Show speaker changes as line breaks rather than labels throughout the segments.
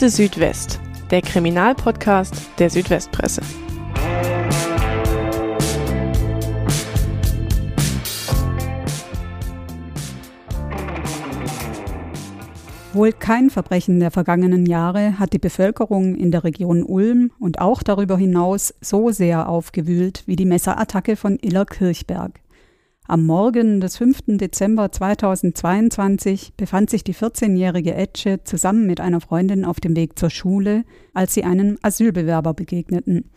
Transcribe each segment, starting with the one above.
Akte Südwest, der Kriminalpodcast der Südwestpresse.
Wohl kein Verbrechen der vergangenen Jahre hat die Bevölkerung in der Region Ulm und auch darüber hinaus so sehr aufgewühlt wie die Messerattacke von Iller Kirchberg. Am Morgen des 5. Dezember 2022 befand sich die 14-jährige Etche zusammen mit einer Freundin auf dem Weg zur Schule, als sie einem Asylbewerber begegneten.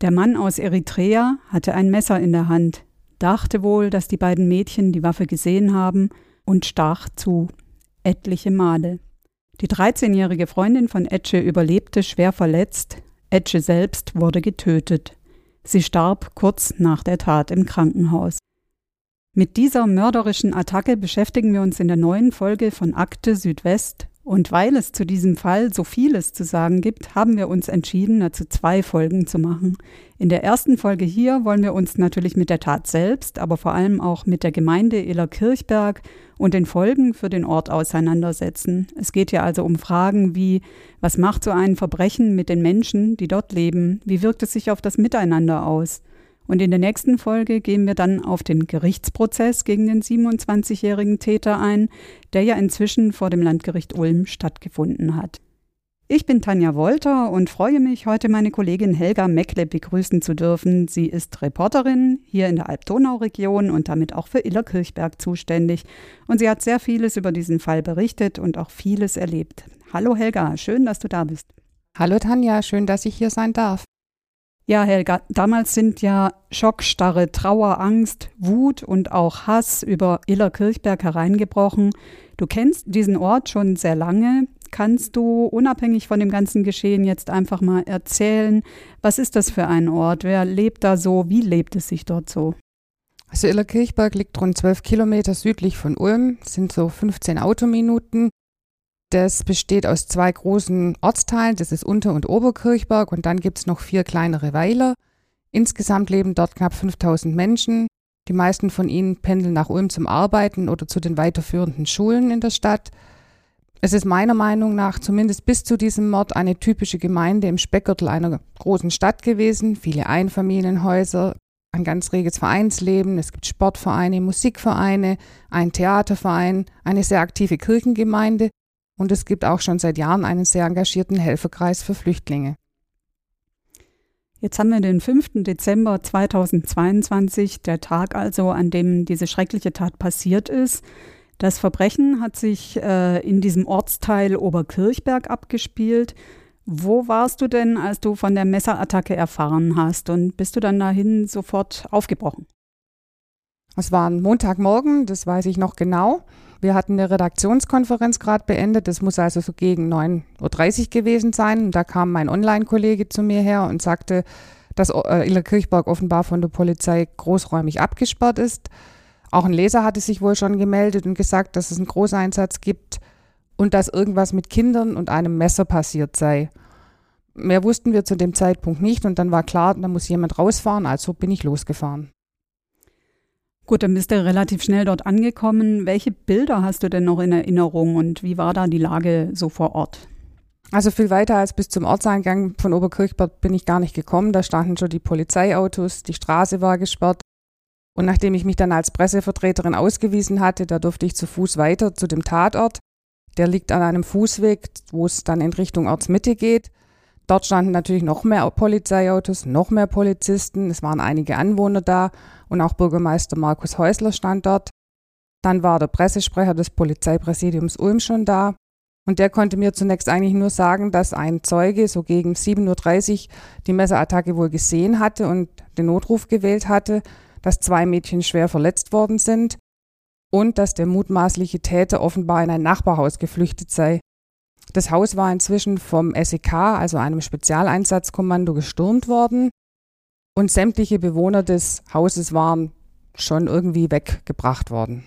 Der Mann aus Eritrea hatte ein Messer in der Hand, dachte wohl, dass die beiden Mädchen die Waffe gesehen haben und stach zu, etliche Male. Die 13-jährige Freundin von Etche überlebte schwer verletzt, Etche selbst wurde getötet. Sie starb kurz nach der Tat im Krankenhaus. Mit dieser mörderischen Attacke beschäftigen wir uns in der neuen Folge von Akte Südwest und weil es zu diesem Fall so vieles zu sagen gibt, haben wir uns entschieden, dazu zwei Folgen zu machen. In der ersten Folge hier wollen wir uns natürlich mit der Tat selbst, aber vor allem auch mit der Gemeinde Illerkirchberg und den Folgen für den Ort auseinandersetzen. Es geht ja also um Fragen wie, was macht so ein Verbrechen mit den Menschen, die dort leben? Wie wirkt es sich auf das Miteinander aus? Und in der nächsten Folge gehen wir dann auf den Gerichtsprozess gegen den 27-jährigen Täter ein, der ja inzwischen vor dem Landgericht Ulm stattgefunden hat. Ich bin Tanja Wolter und freue mich, heute meine Kollegin Helga Meckle begrüßen zu dürfen. Sie ist Reporterin hier in der Alb-Donau-Region und damit auch für Illerkirchberg zuständig. Und sie hat sehr vieles über diesen Fall berichtet und auch vieles erlebt. Hallo Helga, schön, dass du da bist.
Hallo Tanja, schön, dass ich hier sein darf.
Ja, Helga, damals sind ja Schockstarre, Trauer, Angst, Wut und auch Hass über Illerkirchberg hereingebrochen. Du kennst diesen Ort schon sehr lange. Kannst du unabhängig von dem ganzen Geschehen jetzt einfach mal erzählen, was ist das für ein Ort? Wer lebt da so? Wie lebt es sich dort so?
Also Illerkirchberg liegt rund zwölf Kilometer südlich von Ulm, sind so 15 Autominuten. Das besteht aus zwei großen Ortsteilen, das ist Unter- und Oberkirchberg und dann gibt es noch vier kleinere Weiler. Insgesamt leben dort knapp 5000 Menschen. Die meisten von ihnen pendeln nach Ulm zum Arbeiten oder zu den weiterführenden Schulen in der Stadt. Es ist meiner Meinung nach zumindest bis zu diesem Mord eine typische Gemeinde im Speckgürtel einer großen Stadt gewesen. Viele Einfamilienhäuser, ein ganz reges Vereinsleben. Es gibt Sportvereine, Musikvereine, einen Theaterverein, eine sehr aktive Kirchengemeinde und es gibt auch schon seit Jahren einen sehr engagierten Helferkreis für Flüchtlinge.
Jetzt haben wir den 5. Dezember 2022, der Tag also, an dem diese schreckliche Tat passiert ist. Das Verbrechen hat sich äh, in diesem Ortsteil Oberkirchberg abgespielt. Wo warst du denn, als du von der Messerattacke erfahren hast? Und bist du dann dahin sofort aufgebrochen?
Es war ein Montagmorgen, das weiß ich noch genau. Wir hatten eine Redaktionskonferenz gerade beendet. Das muss also so gegen 9.30 Uhr gewesen sein. Und da kam mein Online-Kollege zu mir her und sagte, dass äh, Illerkirchberg offenbar von der Polizei großräumig abgesperrt ist. Auch ein Leser hatte sich wohl schon gemeldet und gesagt, dass es einen Großeinsatz gibt und dass irgendwas mit Kindern und einem Messer passiert sei. Mehr wussten wir zu dem Zeitpunkt nicht und dann war klar, da muss jemand rausfahren, also bin ich losgefahren.
Gut, dann bist du relativ schnell dort angekommen. Welche Bilder hast du denn noch in Erinnerung und wie war da die Lage so vor Ort?
Also viel weiter als bis zum Ortseingang von Oberkirchbad bin ich gar nicht gekommen. Da standen schon die Polizeiautos, die Straße war gesperrt. Und nachdem ich mich dann als Pressevertreterin ausgewiesen hatte, da durfte ich zu Fuß weiter zu dem Tatort. Der liegt an einem Fußweg, wo es dann in Richtung Ortsmitte geht. Dort standen natürlich noch mehr Polizeiautos, noch mehr Polizisten. Es waren einige Anwohner da und auch Bürgermeister Markus Häusler stand dort. Dann war der Pressesprecher des Polizeipräsidiums Ulm schon da. Und der konnte mir zunächst eigentlich nur sagen, dass ein Zeuge so gegen 7.30 Uhr die Messerattacke wohl gesehen hatte und den Notruf gewählt hatte, dass zwei Mädchen schwer verletzt worden sind und dass der mutmaßliche Täter offenbar in ein Nachbarhaus geflüchtet sei. Das Haus war inzwischen vom SEK, also einem Spezialeinsatzkommando, gestürmt worden und sämtliche Bewohner des Hauses waren schon irgendwie weggebracht worden.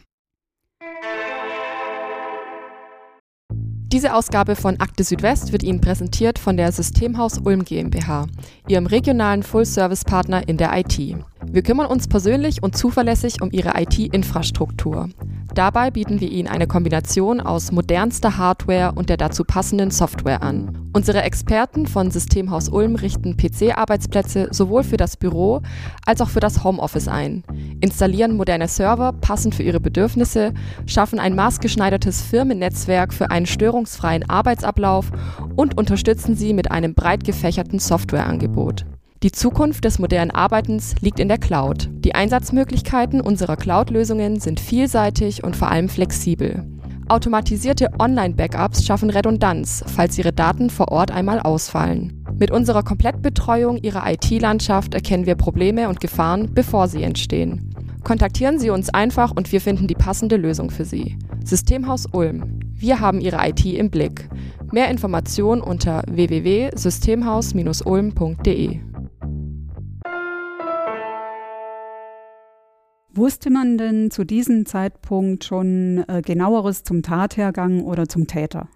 Diese Ausgabe von Akte Südwest wird Ihnen präsentiert von der Systemhaus Ulm GmbH, Ihrem regionalen Full-Service-Partner in der IT. Wir kümmern uns persönlich und zuverlässig um Ihre IT-Infrastruktur. Dabei bieten wir Ihnen eine Kombination aus modernster Hardware und der dazu passenden Software an. Unsere Experten von Systemhaus Ulm richten PC-Arbeitsplätze sowohl für das Büro als auch für das Homeoffice ein, installieren moderne Server passend für Ihre Bedürfnisse, schaffen ein maßgeschneidertes Firmennetzwerk für einen störungsfreien Arbeitsablauf und unterstützen Sie mit einem breit gefächerten Softwareangebot. Die Zukunft des modernen Arbeitens liegt in der Cloud. Die Einsatzmöglichkeiten unserer Cloud-Lösungen sind vielseitig und vor allem flexibel. Automatisierte Online-Backups schaffen Redundanz, falls Ihre Daten vor Ort einmal ausfallen. Mit unserer Komplettbetreuung Ihrer IT-Landschaft erkennen wir Probleme und Gefahren, bevor sie entstehen. Kontaktieren Sie uns einfach und wir finden die passende Lösung für Sie. Systemhaus Ulm. Wir haben Ihre IT im Blick. Mehr Informationen unter www.systemhaus-ulm.de.
Wusste man denn zu diesem Zeitpunkt schon äh, genaueres zum Tathergang oder zum Täter?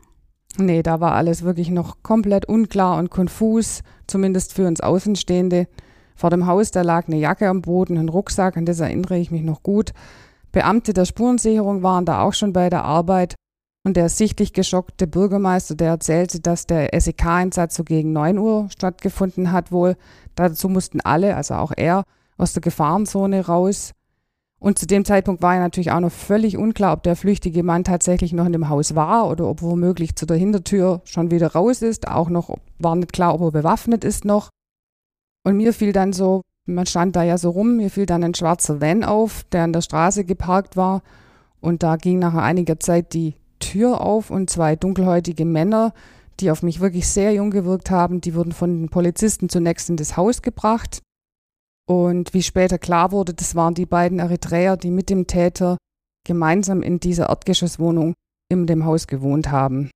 Nee, da war alles wirklich noch komplett unklar und konfus, zumindest für uns Außenstehende. Vor dem Haus, da lag eine Jacke am Boden, ein Rucksack, an das erinnere ich mich noch gut. Beamte der Spurensicherung waren da auch schon bei der Arbeit. Und der sichtlich geschockte Bürgermeister, der erzählte, dass der SEK-Einsatz so gegen 9 Uhr stattgefunden hat wohl. Dazu mussten alle, also auch er, aus der Gefahrenzone raus. Und zu dem Zeitpunkt war ja natürlich auch noch völlig unklar, ob der flüchtige Mann tatsächlich noch in dem Haus war oder ob womöglich zu der Hintertür schon wieder raus ist. Auch noch war nicht klar, ob er bewaffnet ist noch. Und mir fiel dann so, man stand da ja so rum, mir fiel dann ein schwarzer Van auf, der an der Straße geparkt war. Und da ging nach einiger Zeit die Tür auf und zwei dunkelhäutige Männer, die auf mich wirklich sehr jung gewirkt haben, die wurden von den Polizisten zunächst in das Haus gebracht. Und wie später klar wurde, das waren die beiden Eritreer, die mit dem Täter gemeinsam in dieser Erdgeschosswohnung in dem Haus gewohnt haben.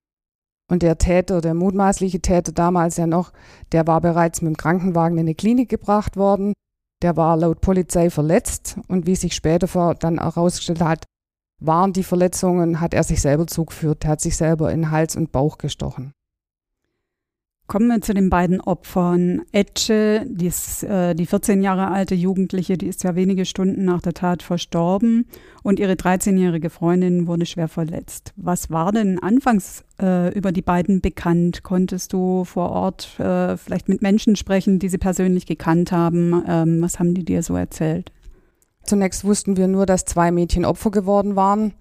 Und der Täter, der mutmaßliche Täter damals ja noch, der war bereits mit dem Krankenwagen in eine Klinik gebracht worden. Der war laut Polizei verletzt und wie sich später dann herausgestellt hat, waren die Verletzungen, hat er sich selber zugeführt. Er hat sich selber in Hals und Bauch gestochen.
Kommen wir zu den beiden Opfern. Etche, die, ist, äh, die 14 Jahre alte Jugendliche, die ist ja wenige Stunden nach der Tat verstorben und ihre 13-jährige Freundin wurde schwer verletzt. Was war denn anfangs äh, über die beiden bekannt? Konntest du vor Ort äh, vielleicht mit Menschen sprechen, die sie persönlich gekannt haben? Ähm, was haben die dir so erzählt?
Zunächst wussten wir nur, dass zwei Mädchen Opfer geworden waren.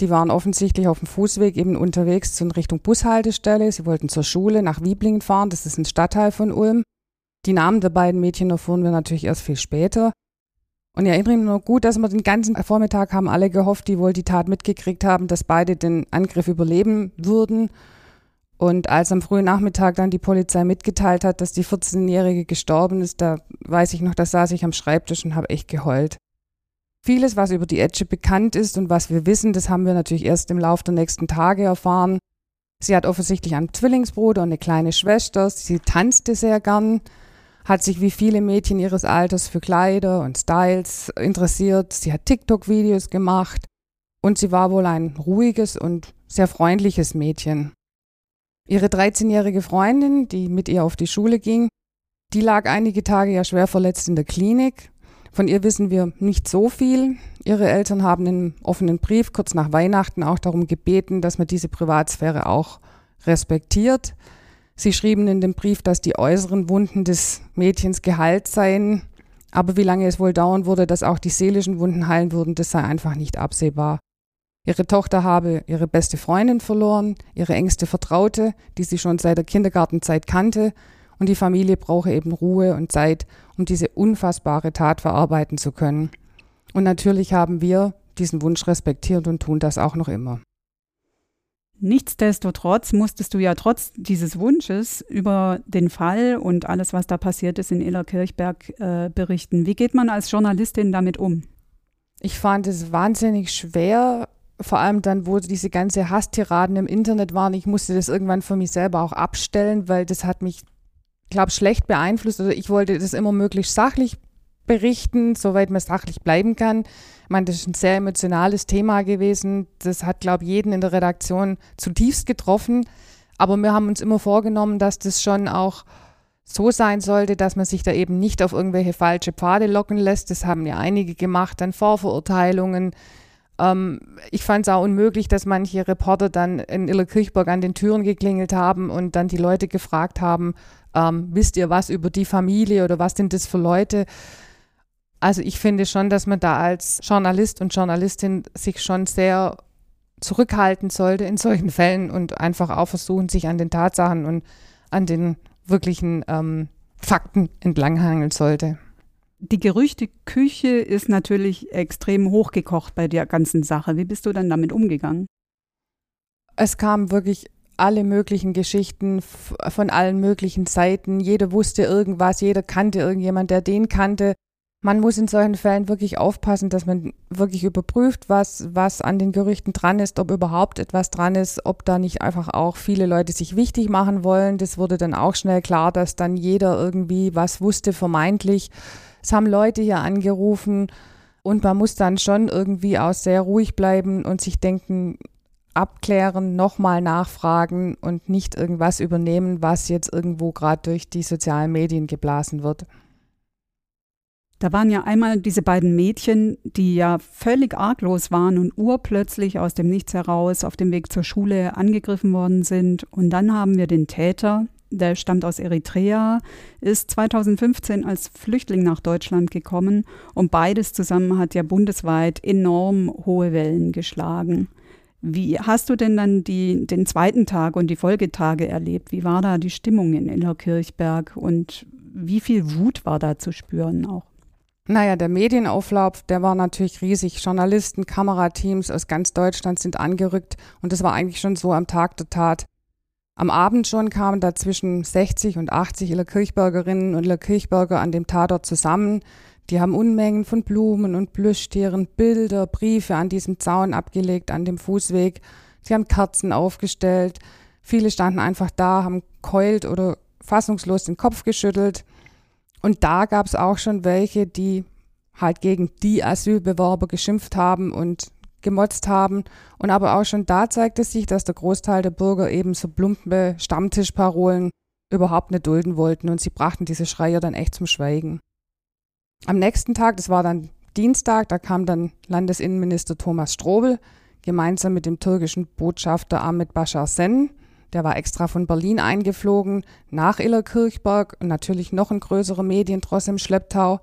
Die waren offensichtlich auf dem Fußweg eben unterwegs in Richtung Bushaltestelle. Sie wollten zur Schule nach Wieblingen fahren. Das ist ein Stadtteil von Ulm. Die Namen der beiden Mädchen erfuhren wir natürlich erst viel später. Und ich erinnere mich noch gut, dass wir den ganzen Vormittag haben alle gehofft, die wohl die Tat mitgekriegt haben, dass beide den Angriff überleben würden. Und als am frühen Nachmittag dann die Polizei mitgeteilt hat, dass die 14-Jährige gestorben ist, da weiß ich noch, da saß ich am Schreibtisch und habe echt geheult. Vieles, was über die Edge bekannt ist und was wir wissen, das haben wir natürlich erst im Laufe der nächsten Tage erfahren. Sie hat offensichtlich einen Zwillingsbruder und eine kleine Schwester. Sie tanzte sehr gern, hat sich wie viele Mädchen ihres Alters für Kleider und Styles interessiert. Sie hat TikTok-Videos gemacht und sie war wohl ein ruhiges und sehr freundliches Mädchen. Ihre 13-jährige Freundin, die mit ihr auf die Schule ging, die lag einige Tage ja schwer verletzt in der Klinik von ihr wissen wir nicht so viel. Ihre Eltern haben einen offenen Brief kurz nach Weihnachten auch darum gebeten, dass man diese Privatsphäre auch respektiert. Sie schrieben in dem Brief, dass die äußeren Wunden des Mädchens geheilt seien, aber wie lange es wohl dauern würde, dass auch die seelischen Wunden heilen würden, das sei einfach nicht absehbar. Ihre Tochter habe ihre beste Freundin verloren, ihre engste Vertraute, die sie schon seit der Kindergartenzeit kannte, und die Familie brauche eben Ruhe und Zeit, um diese unfassbare Tat verarbeiten zu können. Und natürlich haben wir diesen Wunsch respektiert und tun das auch noch immer.
Nichtsdestotrotz musstest du ja trotz dieses Wunsches über den Fall und alles, was da passiert ist in Illerkirchberg, äh, berichten. Wie geht man als Journalistin damit um?
Ich fand es wahnsinnig schwer, vor allem dann, wo diese ganze Hasstiraden im Internet waren. Ich musste das irgendwann für mich selber auch abstellen, weil das hat mich glaube, schlecht beeinflusst. Also ich wollte das immer möglichst sachlich berichten, soweit man sachlich bleiben kann. Ich meine, das ist ein sehr emotionales Thema gewesen. Das hat, glaube ich, jeden in der Redaktion zutiefst getroffen. Aber wir haben uns immer vorgenommen, dass das schon auch so sein sollte, dass man sich da eben nicht auf irgendwelche falsche Pfade locken lässt. Das haben ja einige gemacht, dann Vorverurteilungen, Ähm, ich fand es auch unmöglich, dass manche Reporter dann in Illerkirchburg an den Türen geklingelt haben und dann die Leute gefragt haben, ähm, wisst ihr was über die Familie oder was sind das für Leute? Also ich finde schon, dass man da als Journalist und Journalistin sich schon sehr zurückhalten sollte in solchen Fällen und einfach auch versuchen, sich an den Tatsachen und an den wirklichen ähm, Fakten entlanghangeln sollte.
Die Gerüchteküche ist natürlich extrem hochgekocht bei der ganzen Sache. Wie bist du dann damit umgegangen?
Es kamen wirklich alle möglichen Geschichten von allen möglichen Seiten. Jeder wusste irgendwas, jeder kannte irgendjemand, der den kannte. Man muss in solchen Fällen wirklich aufpassen, dass man wirklich überprüft, was, was an den Gerüchten dran ist, ob überhaupt etwas dran ist, ob da nicht einfach auch viele Leute sich wichtig machen wollen. Das wurde dann auch schnell klar, dass dann jeder irgendwie was wusste, vermeintlich. Es haben Leute hier angerufen und man muss dann schon irgendwie auch sehr ruhig bleiben und sich denken, abklären, nochmal nachfragen und nicht irgendwas übernehmen, was jetzt irgendwo gerade durch die sozialen Medien geblasen wird.
Da waren ja einmal diese beiden Mädchen, die ja völlig arglos waren und urplötzlich aus dem Nichts heraus auf dem Weg zur Schule angegriffen worden sind. Und dann haben wir den Täter, der stammt aus Eritrea, ist 2015 als Flüchtling nach Deutschland gekommen und beides zusammen hat ja bundesweit enorm hohe Wellen geschlagen. Wie hast du denn dann die, den zweiten Tag und die Folgetage erlebt? Wie war da die Stimmung in Innerkirchberg und wie viel Wut war da zu spüren auch?
Naja, der Medienauflauf, der war natürlich riesig. Journalisten, Kamerateams aus ganz Deutschland sind angerückt und das war eigentlich schon so am Tag der Tat. Am Abend schon kamen da zwischen 60 und 80 Illerkirchbergerinnen und Illerkirchberger an dem Tatort zusammen. Die haben Unmengen von Blumen und Plüschtieren, Bilder, Briefe an diesem Zaun abgelegt, an dem Fußweg. Sie haben Kerzen aufgestellt. Viele standen einfach da, haben keult oder fassungslos den Kopf geschüttelt. Und da gab es auch schon welche, die halt gegen die Asylbewerber geschimpft haben und gemotzt haben. Und aber auch schon da zeigte sich, dass der Großteil der Bürger eben so plumpe Stammtischparolen überhaupt nicht dulden wollten und sie brachten diese Schreier dann echt zum Schweigen. Am nächsten Tag, das war dann Dienstag, da kam dann Landesinnenminister Thomas Strobel gemeinsam mit dem türkischen Botschafter Ahmed Bashar Sen. Der war extra von Berlin eingeflogen nach Illerkirchberg und natürlich noch ein größerer Medientross im Schlepptau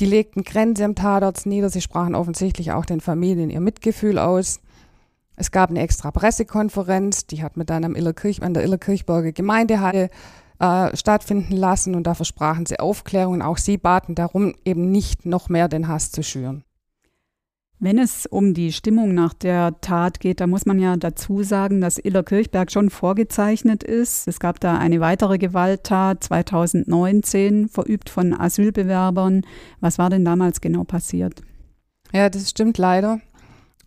die legten Grenze im Tatort nieder. Sie sprachen offensichtlich auch den Familien ihr Mitgefühl aus. Es gab eine extra Pressekonferenz, die hat mit dann am Illerkirch, an der Illerkirchburger Gemeindehalle äh, stattfinden lassen und da versprachen sie Aufklärung und auch sie baten darum, eben nicht noch mehr den Hass zu schüren.
Wenn es um die Stimmung nach der Tat geht, da muss man ja dazu sagen, dass Illerkirchberg schon vorgezeichnet ist. Es gab da eine weitere Gewalttat 2019, verübt von Asylbewerbern. Was war denn damals genau passiert?
Ja, das stimmt leider.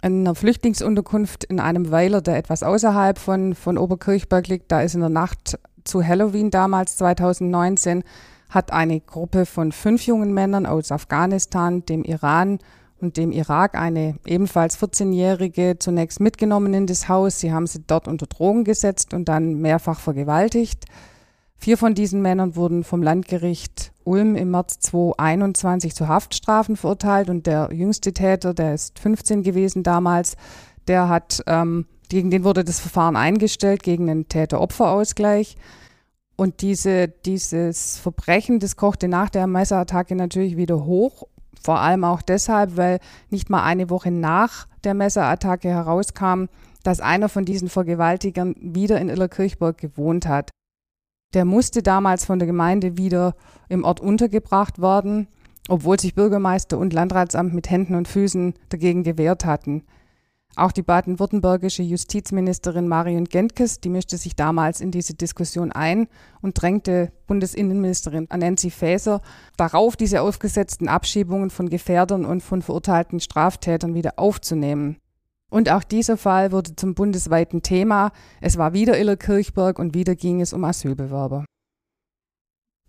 In einer Flüchtlingsunterkunft in einem Weiler, der etwas außerhalb von, von Oberkirchberg liegt, da ist in der Nacht zu Halloween damals 2019, hat eine Gruppe von fünf jungen Männern aus Afghanistan, dem Iran und dem Irak eine ebenfalls 14-Jährige zunächst mitgenommen in das Haus. Sie haben sie dort unter Drogen gesetzt und dann mehrfach vergewaltigt. Vier von diesen Männern wurden vom Landgericht Ulm im März 2021 zu Haftstrafen verurteilt und der jüngste Täter, der ist 15 gewesen damals, der hat, ähm, gegen den wurde das Verfahren eingestellt, gegen einen Täter-Opfer-Ausgleich. Und diese, dieses Verbrechen, das kochte nach der Messerattacke natürlich wieder hoch vor allem auch deshalb, weil nicht mal eine Woche nach der Messerattacke herauskam, dass einer von diesen Vergewaltigern wieder in Illerkirchburg gewohnt hat. Der musste damals von der Gemeinde wieder im Ort untergebracht werden, obwohl sich Bürgermeister und Landratsamt mit Händen und Füßen dagegen gewehrt hatten. Auch die baden-württembergische Justizministerin Marion Gentkes, die mischte sich damals in diese Diskussion ein und drängte Bundesinnenministerin Nancy Faeser darauf, diese aufgesetzten Abschiebungen von Gefährdern und von verurteilten Straftätern wieder aufzunehmen. Und auch dieser Fall wurde zum bundesweiten Thema. Es war wieder Illerkirchberg und wieder ging es um Asylbewerber.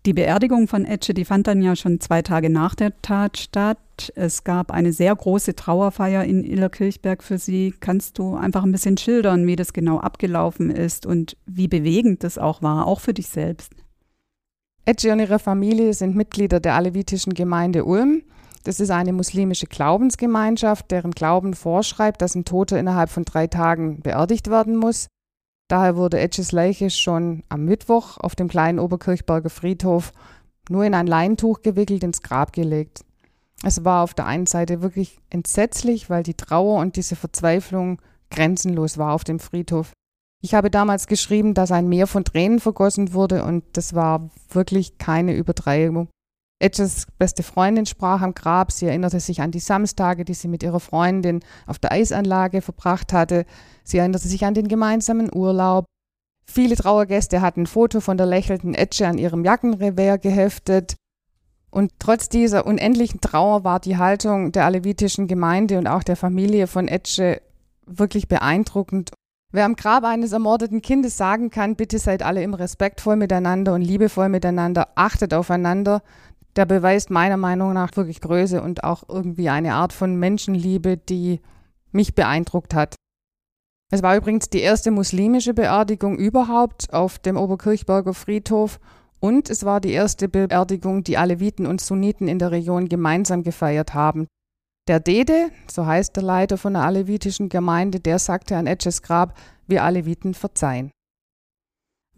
Die Beerdigung von Etche, die fand dann ja schon zwei Tage nach der Tat statt. Es gab eine sehr große Trauerfeier in Illerkirchberg für sie. Kannst du einfach ein bisschen schildern, wie das genau abgelaufen ist und wie bewegend das auch war, auch für dich selbst?
Etche und ihre Familie sind Mitglieder der alevitischen Gemeinde Ulm. Das ist eine muslimische Glaubensgemeinschaft, deren Glauben vorschreibt, dass ein Toter innerhalb von drei Tagen beerdigt werden muss. Daher wurde Etches Leiche schon am Mittwoch auf dem kleinen Oberkirchberger Friedhof nur in ein Leintuch gewickelt ins Grab gelegt. Es war auf der einen Seite wirklich entsetzlich, weil die Trauer und diese Verzweiflung grenzenlos war auf dem Friedhof. Ich habe damals geschrieben, dass ein Meer von Tränen vergossen wurde und das war wirklich keine Übertreibung. Edges beste Freundin sprach am Grab. Sie erinnerte sich an die Samstage, die sie mit ihrer Freundin auf der Eisanlage verbracht hatte. Sie erinnerte sich an den gemeinsamen Urlaub. Viele Trauergäste hatten ein Foto von der lächelnden Etche an ihrem Jackenrevers geheftet. Und trotz dieser unendlichen Trauer war die Haltung der alevitischen Gemeinde und auch der Familie von Etche wirklich beeindruckend. Wer am Grab eines ermordeten Kindes sagen kann, bitte seid alle im respektvoll miteinander und liebevoll miteinander, achtet aufeinander, der beweist meiner Meinung nach wirklich Größe und auch irgendwie eine Art von Menschenliebe, die mich beeindruckt hat. Es war übrigens die erste muslimische Beerdigung überhaupt auf dem Oberkirchberger Friedhof und es war die erste Beerdigung, die Aleviten und Sunniten in der Region gemeinsam gefeiert haben. Der Dede, so heißt der Leiter von der alevitischen Gemeinde, der sagte an Etches Grab, wir Aleviten verzeihen.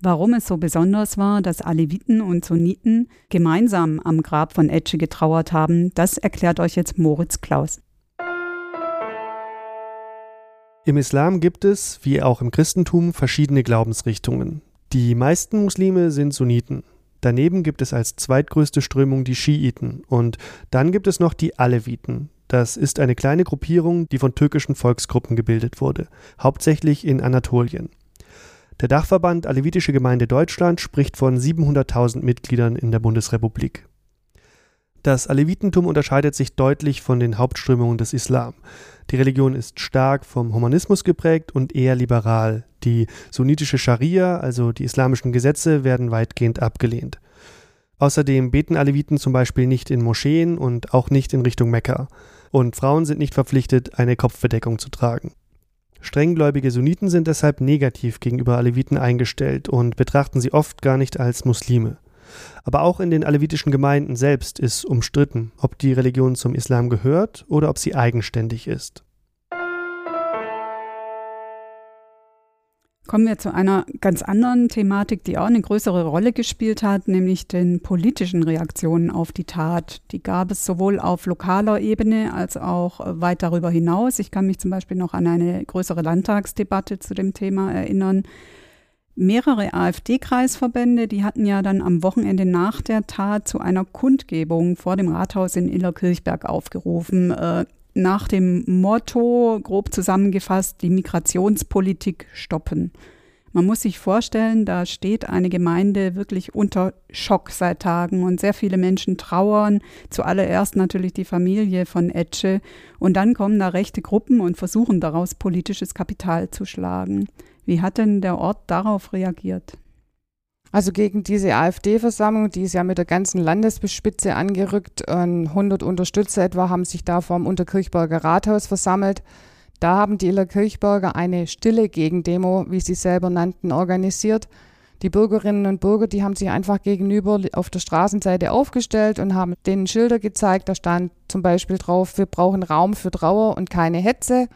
Warum es so besonders war, dass Aleviten und Sunniten gemeinsam am Grab von Etche getrauert haben, das erklärt euch jetzt Moritz Klaus.
Im Islam gibt es, wie auch im Christentum, verschiedene Glaubensrichtungen. Die meisten Muslime sind Sunniten. Daneben gibt es als zweitgrößte Strömung die Schiiten und dann gibt es noch die Aleviten. Das ist eine kleine Gruppierung, die von türkischen Volksgruppen gebildet wurde, hauptsächlich in Anatolien. Der Dachverband Alevitische Gemeinde Deutschland spricht von 700.000 Mitgliedern in der Bundesrepublik. Das Alevitentum unterscheidet sich deutlich von den Hauptströmungen des Islam. Die Religion ist stark vom Humanismus geprägt und eher liberal. Die sunnitische Scharia, also die islamischen Gesetze, werden weitgehend abgelehnt. Außerdem beten Aleviten zum Beispiel nicht in Moscheen und auch nicht in Richtung Mekka. Und Frauen sind nicht verpflichtet, eine Kopfbedeckung zu tragen. Strenggläubige Sunniten sind deshalb negativ gegenüber Aleviten eingestellt und betrachten sie oft gar nicht als Muslime. Aber auch in den alevitischen Gemeinden selbst ist umstritten, ob die Religion zum Islam gehört oder ob sie eigenständig ist.
Kommen wir zu einer ganz anderen Thematik, die auch eine größere Rolle gespielt hat, nämlich den politischen Reaktionen auf die Tat. Die gab es sowohl auf lokaler Ebene als auch weit darüber hinaus. Ich kann mich zum Beispiel noch an eine größere Landtagsdebatte zu dem Thema erinnern. Mehrere AfD-Kreisverbände, die hatten ja dann am Wochenende nach der Tat zu einer Kundgebung vor dem Rathaus in Illerkirchberg aufgerufen. Äh, nach dem Motto, grob zusammengefasst, die Migrationspolitik stoppen. Man muss sich vorstellen, da steht eine Gemeinde wirklich unter Schock seit Tagen und sehr viele Menschen trauern. Zuallererst natürlich die Familie von Etche und dann kommen da rechte Gruppen und versuchen daraus politisches Kapital zu schlagen. Wie hat denn der Ort darauf reagiert?
Also gegen diese AfD-Versammlung, die ist ja mit der ganzen Landesbespitze angerückt. 100 Unterstützer etwa haben sich da vom Unterkirchberger Rathaus versammelt. Da haben die Illerkirchberger eine stille Gegendemo, wie sie selber nannten, organisiert. Die Bürgerinnen und Bürger, die haben sich einfach gegenüber auf der Straßenseite aufgestellt und haben denen Schilder gezeigt. Da stand zum Beispiel drauf, wir brauchen Raum für Trauer und keine Hetze.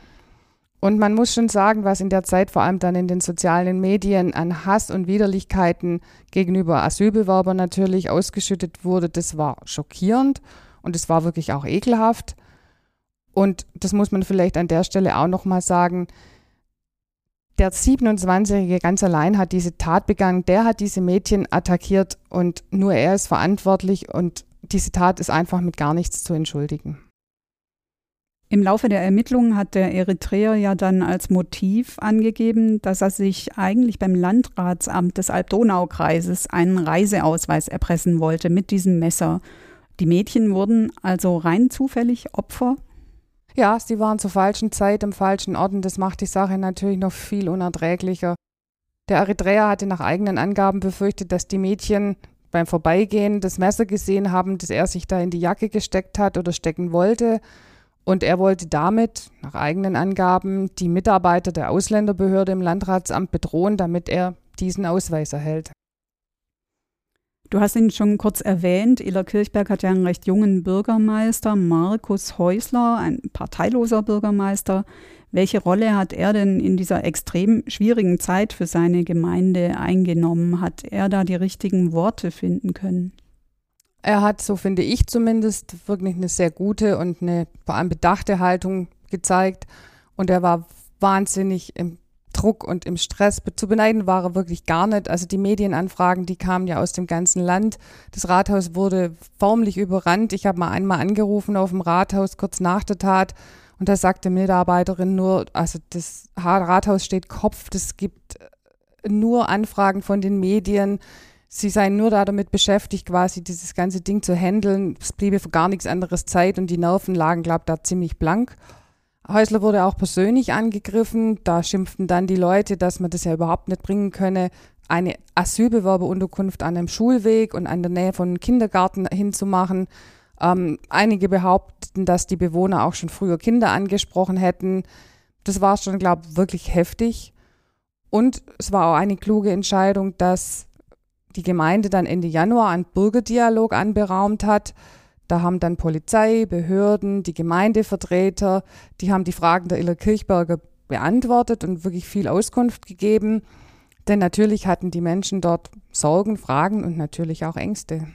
Und man muss schon sagen, was in der Zeit vor allem dann in den sozialen Medien an Hass und Widerlichkeiten gegenüber Asylbewerbern natürlich ausgeschüttet wurde, das war schockierend und es war wirklich auch ekelhaft. Und das muss man vielleicht an der Stelle auch nochmal sagen. Der 27-Jährige ganz allein hat diese Tat begangen, der hat diese Mädchen attackiert und nur er ist verantwortlich und diese Tat ist einfach mit gar nichts zu entschuldigen.
Im Laufe der Ermittlungen hat der Eritreer ja dann als Motiv angegeben, dass er sich eigentlich beim Landratsamt des Alb-Donau-Kreises einen Reiseausweis erpressen wollte mit diesem Messer. Die Mädchen wurden also rein zufällig Opfer?
Ja, sie waren zur falschen Zeit am falschen Ort und das macht die Sache natürlich noch viel unerträglicher. Der Eritreer hatte nach eigenen Angaben befürchtet, dass die Mädchen beim Vorbeigehen das Messer gesehen haben, das er sich da in die Jacke gesteckt hat oder stecken wollte und er wollte damit, nach eigenen Angaben, die Mitarbeiter der Ausländerbehörde im Landratsamt bedrohen, damit er diesen Ausweis erhält.
Du hast ihn schon kurz erwähnt. Iller Kirchberg hat ja einen recht jungen Bürgermeister, Markus Häusler, ein parteiloser Bürgermeister. Welche Rolle hat er denn in dieser extrem schwierigen Zeit für seine Gemeinde eingenommen? Hat er da die richtigen Worte finden können?
Er hat, so finde ich zumindest, wirklich eine sehr gute und eine vor allem bedachte Haltung gezeigt. Und er war wahnsinnig im Druck und im Stress. Zu beneiden war er wirklich gar nicht. Also die Medienanfragen, die kamen ja aus dem ganzen Land. Das Rathaus wurde förmlich überrannt. Ich habe mal einmal angerufen auf dem Rathaus kurz nach der Tat und da sagte Mitarbeiterin nur, also das Rathaus steht Kopf, das gibt nur Anfragen von den Medien. Sie seien nur da damit beschäftigt, quasi dieses ganze Ding zu handeln. Es bliebe für gar nichts anderes Zeit und die Nerven lagen, glaube ich, da ziemlich blank. Häusler wurde auch persönlich angegriffen. Da schimpften dann die Leute, dass man das ja überhaupt nicht bringen könne, eine Asylbewerberunterkunft an einem Schulweg und an der Nähe von einem Kindergarten hinzumachen. Ähm, einige behaupten, dass die Bewohner auch schon früher Kinder angesprochen hätten. Das war schon, glaube ich, wirklich heftig. Und es war auch eine kluge Entscheidung, dass die Gemeinde dann Ende Januar einen Bürgerdialog anberaumt hat da haben dann Polizei, Behörden, die Gemeindevertreter, die haben die Fragen der Iller Kirchberger beantwortet und wirklich viel Auskunft gegeben. Denn natürlich hatten die Menschen dort Sorgen, Fragen und natürlich auch Ängste.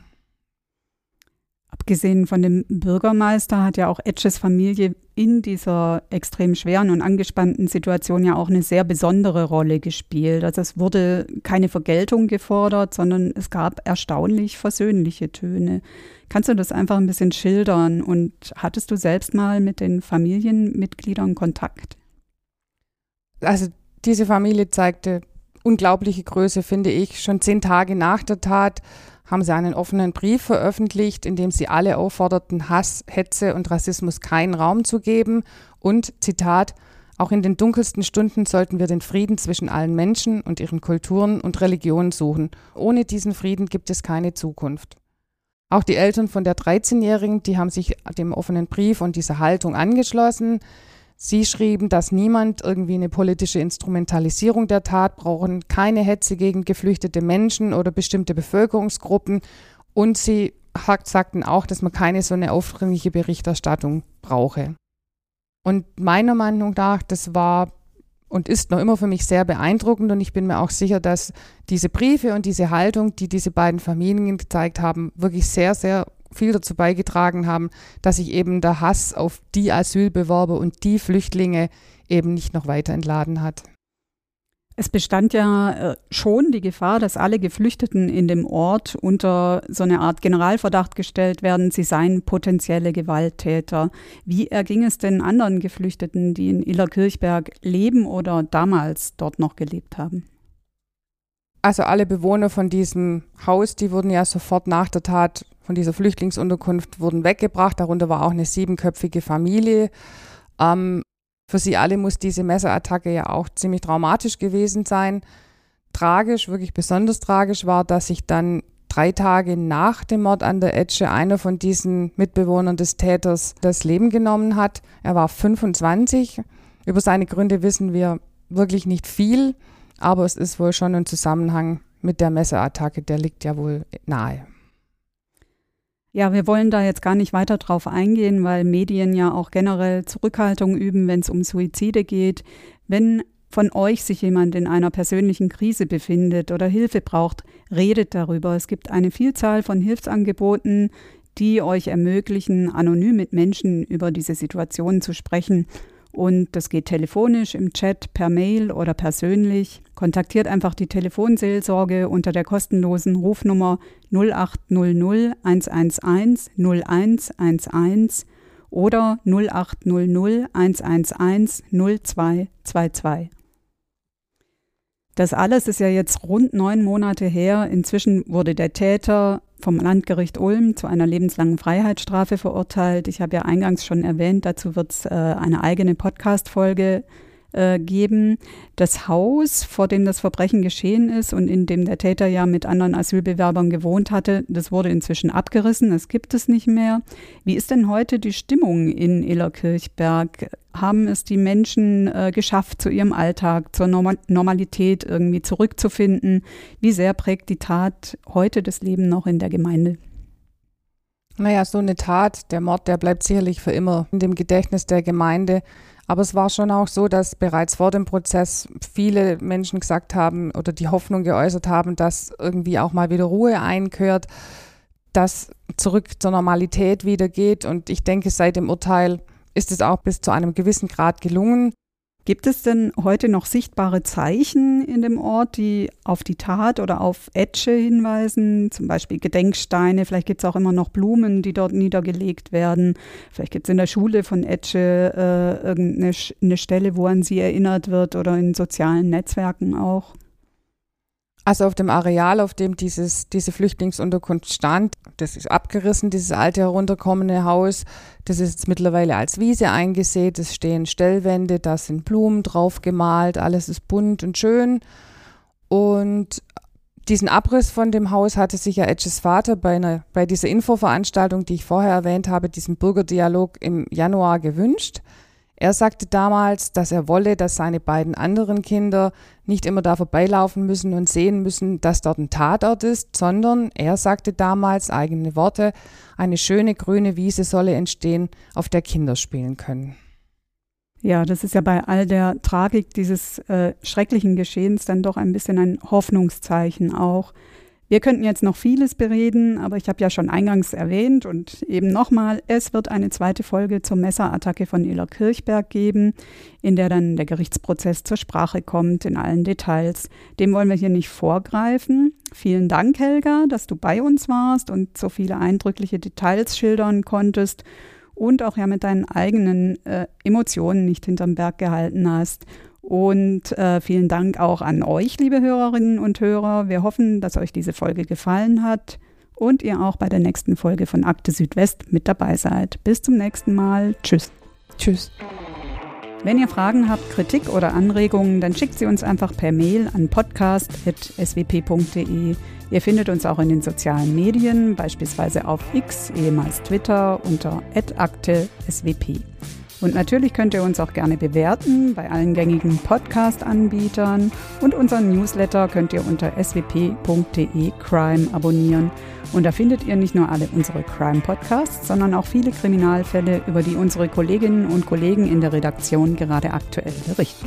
Abgesehen von dem Bürgermeister hat ja auch Etches Familie in dieser extrem schweren und angespannten Situation ja auch eine sehr besondere Rolle gespielt. Also es wurde keine Vergeltung gefordert, sondern es gab erstaunlich versöhnliche Töne. Kannst du das einfach ein bisschen schildern? Und hattest du selbst mal mit den Familienmitgliedern Kontakt?
Also diese Familie zeigte unglaubliche Größe, finde ich. Schon zehn Tage nach der Tat haben sie einen offenen Brief veröffentlicht, in dem sie alle aufforderten, Hass, Hetze und Rassismus keinen Raum zu geben. Und, Zitat, auch in den dunkelsten Stunden sollten wir den Frieden zwischen allen Menschen und ihren Kulturen und Religionen suchen. Ohne diesen Frieden gibt es keine Zukunft. Auch die Eltern von der 13-Jährigen, die haben sich dem offenen Brief und dieser Haltung angeschlossen. Sie schrieben, dass niemand irgendwie eine politische Instrumentalisierung der Tat brauchen, keine Hetze gegen geflüchtete Menschen oder bestimmte Bevölkerungsgruppen. Und sie sagten auch, dass man keine so eine aufdringliche Berichterstattung brauche. Und meiner Meinung nach, das war und ist noch immer für mich sehr beeindruckend und ich bin mir auch sicher, dass diese Briefe und diese Haltung, die diese beiden Familien gezeigt haben, wirklich sehr, sehr viel dazu beigetragen haben, dass sich eben der Hass auf die Asylbewerber und die Flüchtlinge eben nicht noch weiter entladen hat.
Es bestand ja äh, schon die Gefahr, dass alle Geflüchteten in dem Ort unter so eine Art Generalverdacht gestellt werden, sie seien potenzielle Gewalttäter. Wie erging es denn anderen Geflüchteten, die in Illerkirchberg leben oder damals dort noch gelebt haben?
Also alle Bewohner von diesem Haus, die wurden ja sofort nach der Tat von dieser Flüchtlingsunterkunft wurden weggebracht. Darunter war auch eine siebenköpfige Familie. Ähm, für sie alle muss diese Messerattacke ja auch ziemlich traumatisch gewesen sein. Tragisch, wirklich besonders tragisch war, dass sich dann drei Tage nach dem Mord an der Etsche einer von diesen Mitbewohnern des Täters das Leben genommen hat. Er war 25. Über seine Gründe wissen wir wirklich nicht viel, aber es ist wohl schon ein Zusammenhang mit der Messerattacke, der liegt ja wohl nahe.
Ja, wir wollen da jetzt gar nicht weiter drauf eingehen, weil Medien ja auch generell Zurückhaltung üben, wenn es um Suizide geht. Wenn von euch sich jemand in einer persönlichen Krise befindet oder Hilfe braucht, redet darüber. Es gibt eine Vielzahl von Hilfsangeboten, die euch ermöglichen, anonym mit Menschen über diese Situation zu sprechen. Und das geht telefonisch, im Chat, per Mail oder persönlich. Kontaktiert einfach die Telefonseelsorge unter der kostenlosen Rufnummer 0800 111 0111 oder 0800 111 0222. Das alles ist ja jetzt rund neun Monate her. Inzwischen wurde der Täter vom Landgericht Ulm zu einer lebenslangen Freiheitsstrafe verurteilt. Ich habe ja eingangs schon erwähnt, dazu wird es äh, eine eigene Podcast-Folge äh, geben. Das Haus, vor dem das Verbrechen geschehen ist und in dem der Täter ja mit anderen Asylbewerbern gewohnt hatte, das wurde inzwischen abgerissen, es gibt es nicht mehr. Wie ist denn heute die Stimmung in Illerkirchberg? Haben es die Menschen äh, geschafft, zu ihrem Alltag, zur Norm Normalität irgendwie zurückzufinden? Wie sehr prägt die Tat heute das Leben noch in der Gemeinde?
Naja, so eine Tat, der Mord, der bleibt sicherlich für immer in dem Gedächtnis der Gemeinde. Aber es war schon auch so, dass bereits vor dem Prozess viele Menschen gesagt haben oder die Hoffnung geäußert haben, dass irgendwie auch mal wieder Ruhe einkehrt, dass zurück zur Normalität wieder geht. Und ich denke, seit dem Urteil ist es auch bis zu einem gewissen Grad gelungen.
Gibt es denn heute noch sichtbare Zeichen in dem Ort, die auf die Tat oder auf Etche hinweisen? Zum Beispiel Gedenksteine, vielleicht gibt es auch immer noch Blumen, die dort niedergelegt werden. Vielleicht gibt es in der Schule von Etche äh, irgendeine Stelle, wo an sie erinnert wird oder in sozialen Netzwerken auch.
Also auf dem Areal, auf dem dieses, diese Flüchtlingsunterkunft stand, das ist abgerissen, dieses alte herunterkommende Haus, das ist jetzt mittlerweile als Wiese eingesät, es stehen Stellwände, da sind Blumen drauf gemalt, alles ist bunt und schön. Und diesen Abriss von dem Haus hatte sich ja Edges Vater bei, einer, bei dieser Infoveranstaltung, die ich vorher erwähnt habe, diesem Bürgerdialog im Januar gewünscht. Er sagte damals, dass er wolle, dass seine beiden anderen Kinder nicht immer da vorbeilaufen müssen und sehen müssen, dass dort ein Tatort ist, sondern er sagte damals eigene Worte, eine schöne grüne Wiese solle entstehen, auf der Kinder spielen können.
Ja, das ist ja bei all der Tragik dieses äh, schrecklichen Geschehens dann doch ein bisschen ein Hoffnungszeichen auch. Wir könnten jetzt noch vieles bereden, aber ich habe ja schon eingangs erwähnt und eben nochmal, es wird eine zweite Folge zur Messerattacke von Ila Kirchberg geben, in der dann der Gerichtsprozess zur Sprache kommt in allen Details. Dem wollen wir hier nicht vorgreifen. Vielen Dank, Helga, dass du bei uns warst und so viele eindrückliche Details schildern konntest und auch ja mit deinen eigenen äh, Emotionen nicht hinterm Berg gehalten hast. Und äh, vielen Dank auch an euch, liebe Hörerinnen und Hörer. Wir hoffen, dass euch diese Folge gefallen hat und ihr auch bei der nächsten Folge von Akte Südwest mit dabei seid. Bis zum nächsten Mal. Tschüss.
Tschüss.
Wenn ihr Fragen habt, Kritik oder Anregungen, dann schickt sie uns einfach per Mail an podcast.swp.de. Ihr findet uns auch in den sozialen Medien, beispielsweise auf X, ehemals Twitter, unter @akte_swp. Und natürlich könnt ihr uns auch gerne bewerten bei allen gängigen Podcast-Anbietern und unseren Newsletter könnt ihr unter swp.de Crime abonnieren. Und da findet ihr nicht nur alle unsere Crime-Podcasts, sondern auch viele Kriminalfälle, über die unsere Kolleginnen und Kollegen in der Redaktion gerade aktuell berichten.